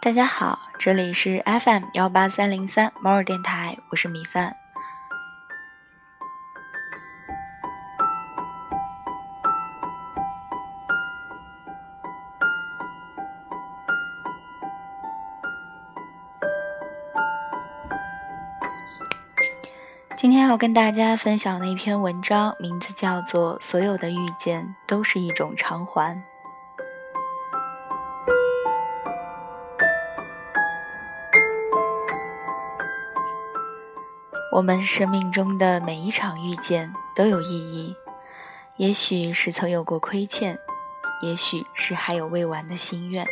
大家好，这里是 FM 幺八三零三猫耳电台，我是米饭。今天要跟大家分享的一篇文章，名字叫做《所有的遇见都是一种偿还》。我们生命中的每一场遇见都有意义，也许是曾有过亏欠，也许是还有未完的心愿。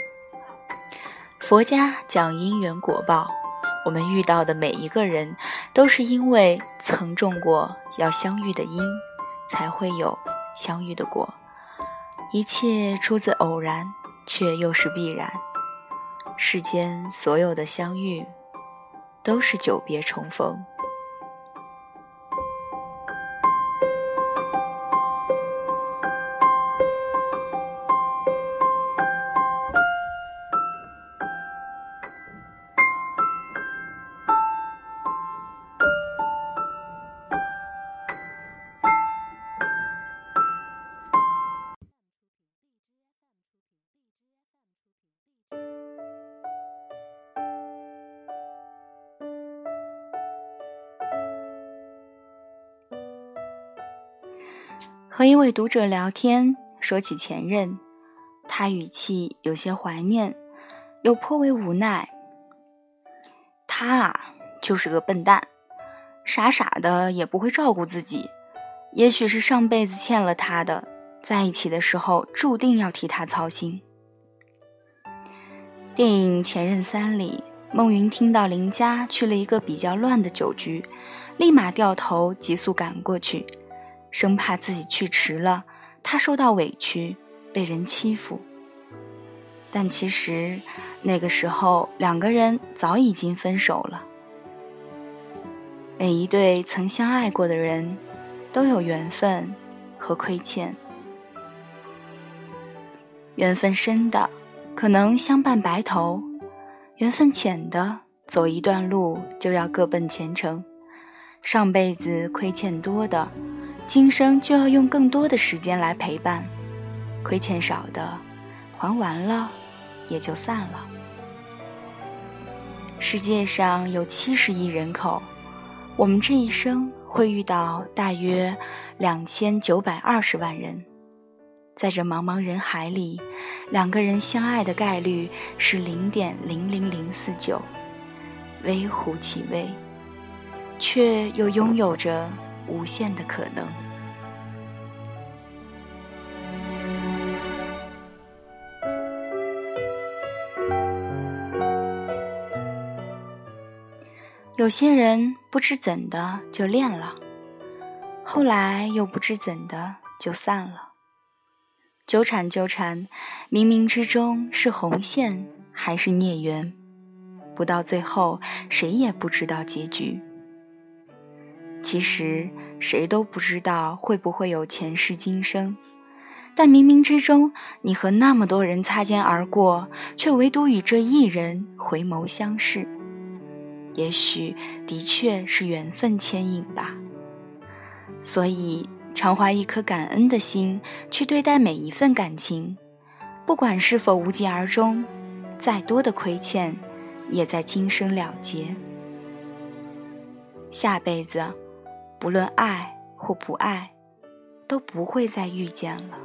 佛家讲因缘果报，我们遇到的每一个人，都是因为曾种过要相遇的因，才会有相遇的果。一切出自偶然，却又是必然。世间所有的相遇，都是久别重逢。和一位读者聊天，说起前任，他语气有些怀念，又颇为无奈。他啊，就是个笨蛋，傻傻的也不会照顾自己。也许是上辈子欠了他的，在一起的时候注定要替他操心。电影《前任三》里，孟云听到林佳去了一个比较乱的酒局，立马掉头急速赶过去。生怕自己去迟了，他受到委屈，被人欺负。但其实那个时候，两个人早已经分手了。每一对曾相爱过的人，都有缘分和亏欠。缘分深的，可能相伴白头；缘分浅的，走一段路就要各奔前程。上辈子亏欠多的。今生就要用更多的时间来陪伴，亏欠少的，还完了，也就散了。世界上有七十亿人口，我们这一生会遇到大约两千九百二十万人，在这茫茫人海里，两个人相爱的概率是零点零零零四九，微乎其微，却又拥有着。无限的可能。有些人不知怎的就恋了，后来又不知怎的就散了。纠缠纠缠，冥冥之中是红线还是孽缘？不到最后，谁也不知道结局。其实谁都不知道会不会有前世今生，但冥冥之中，你和那么多人擦肩而过，却唯独与这一人回眸相视。也许的确是缘分牵引吧。所以，常怀一颗感恩的心去对待每一份感情，不管是否无疾而终，再多的亏欠，也在今生了结。下辈子。不论爱或不爱，都不会再遇见了。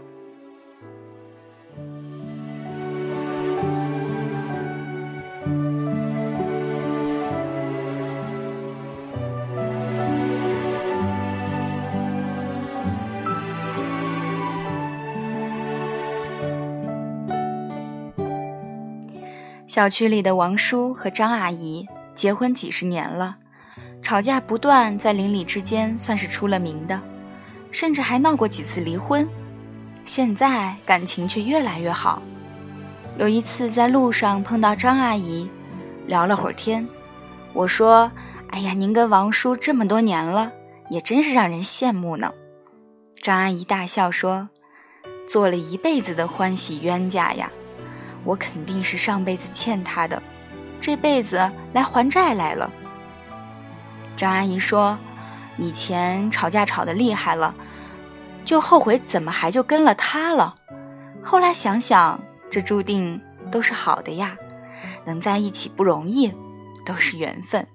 小区里的王叔和张阿姨结婚几十年了。吵架不断，在邻里之间算是出了名的，甚至还闹过几次离婚。现在感情却越来越好。有一次在路上碰到张阿姨，聊了会儿天，我说：“哎呀，您跟王叔这么多年了，也真是让人羡慕呢。”张阿姨大笑说：“做了一辈子的欢喜冤家呀，我肯定是上辈子欠他的，这辈子来还债来了。”张阿姨说：“以前吵架吵得厉害了，就后悔怎么还就跟了他了。后来想想，这注定都是好的呀，能在一起不容易，都是缘分。”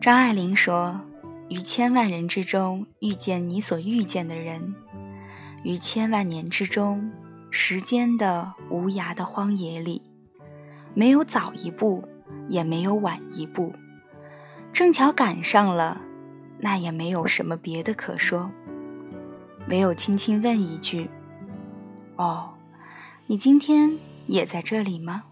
张爱玲说：“于千万人之中遇见你所遇见的人，于千万年之中，时间的无涯的荒野里，没有早一步，也没有晚一步，正巧赶上了，那也没有什么别的可说，唯有轻轻问一句：‘哦，你今天也在这里吗？’”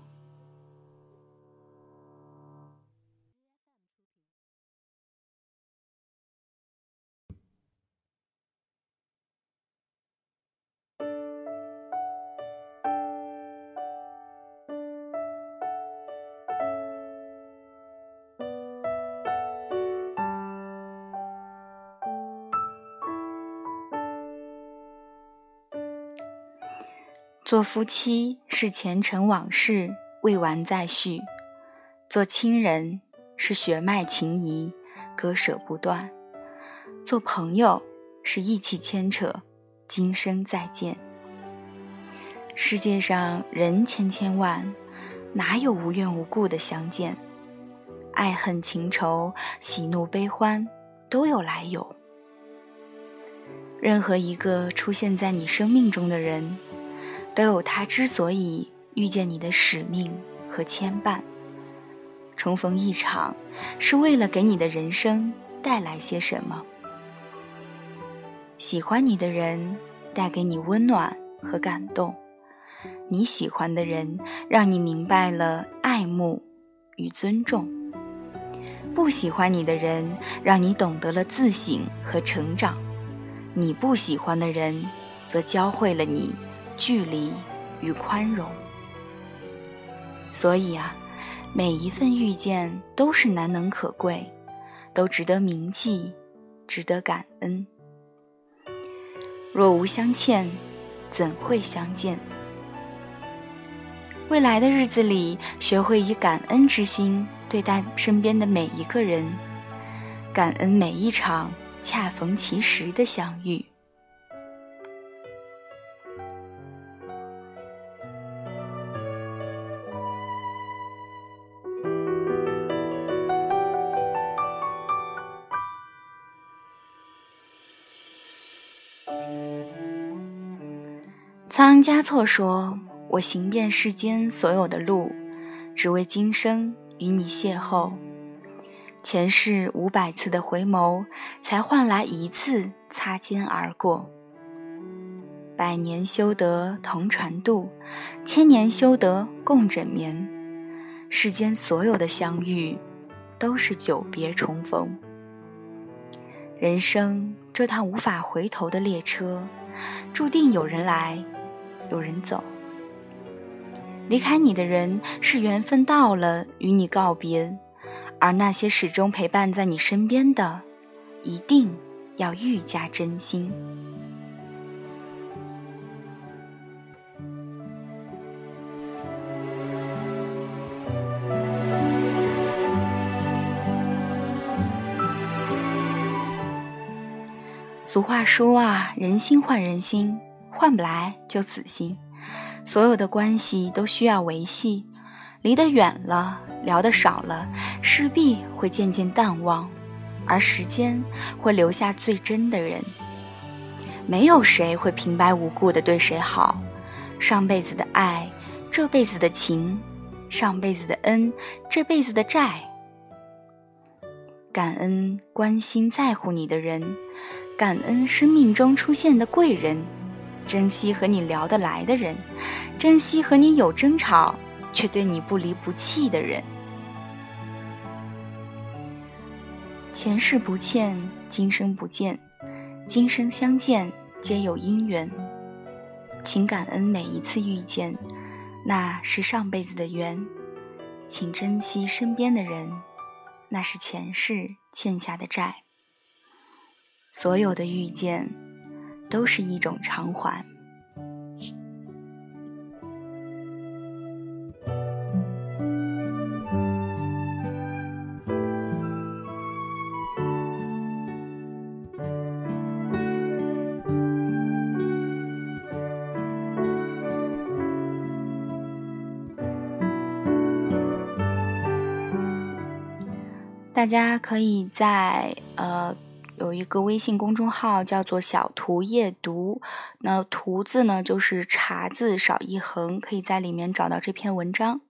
做夫妻是前尘往事未完再续，做亲人是血脉情谊割舍不断，做朋友是义气牵扯今生再见。世界上人千千万，哪有无缘无故的相见？爱恨情仇、喜怒悲欢都有来由。任何一个出现在你生命中的人。都有他之所以遇见你的使命和牵绊。重逢一场，是为了给你的人生带来些什么？喜欢你的人带给你温暖和感动，你喜欢的人让你明白了爱慕与尊重。不喜欢你的人让你懂得了自省和成长，你不喜欢的人则教会了你。距离与宽容，所以啊，每一份遇见都是难能可贵，都值得铭记，值得感恩。若无相欠，怎会相见？未来的日子里，学会以感恩之心对待身边的每一个人，感恩每一场恰逢其时的相遇。仓央嘉措说：“我行遍世间所有的路，只为今生与你邂逅。前世五百次的回眸，才换来一次擦肩而过。百年修得同船渡，千年修得共枕眠。世间所有的相遇，都是久别重逢。人生这趟无法回头的列车，注定有人来。”有人走，离开你的人是缘分到了与你告别，而那些始终陪伴在你身边的，一定要愈加真心。俗话说啊，人心换人心。换不来就死心，所有的关系都需要维系，离得远了，聊得少了，势必会渐渐淡忘，而时间会留下最真的人。没有谁会平白无故的对谁好，上辈子的爱，这辈子的情，上辈子的恩，这辈子的债。感恩关心在乎你的人，感恩生命中出现的贵人。珍惜和你聊得来的人，珍惜和你有争吵却对你不离不弃的人。前世不欠，今生不见，今生相见皆有因缘。请感恩每一次遇见，那是上辈子的缘；请珍惜身边的人，那是前世欠下的债。所有的遇见，都是一种偿还。大家可以在呃有一个微信公众号叫做“小图夜读”，那“图”字呢就是“茶”字少一横，可以在里面找到这篇文章。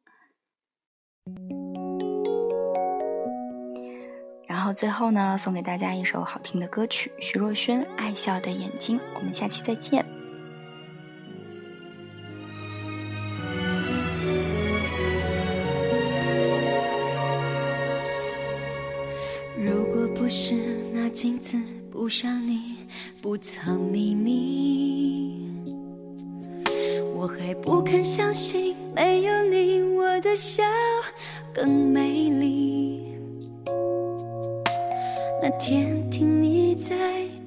然后最后呢，送给大家一首好听的歌曲，徐若瑄《爱笑的眼睛》。我们下期再见。不藏秘密，我还不肯相信没有你我的笑更美丽。那天听你在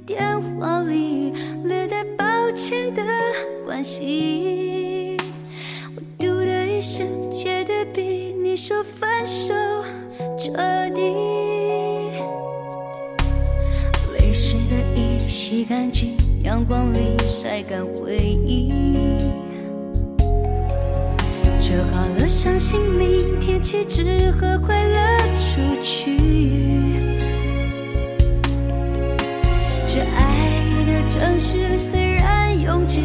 电话里略带抱歉的关心，我嘟的一声，觉得比你说分手彻底。光里晒干回忆。折好了，伤心明天起只和快乐出去。这爱的城市虽然拥挤，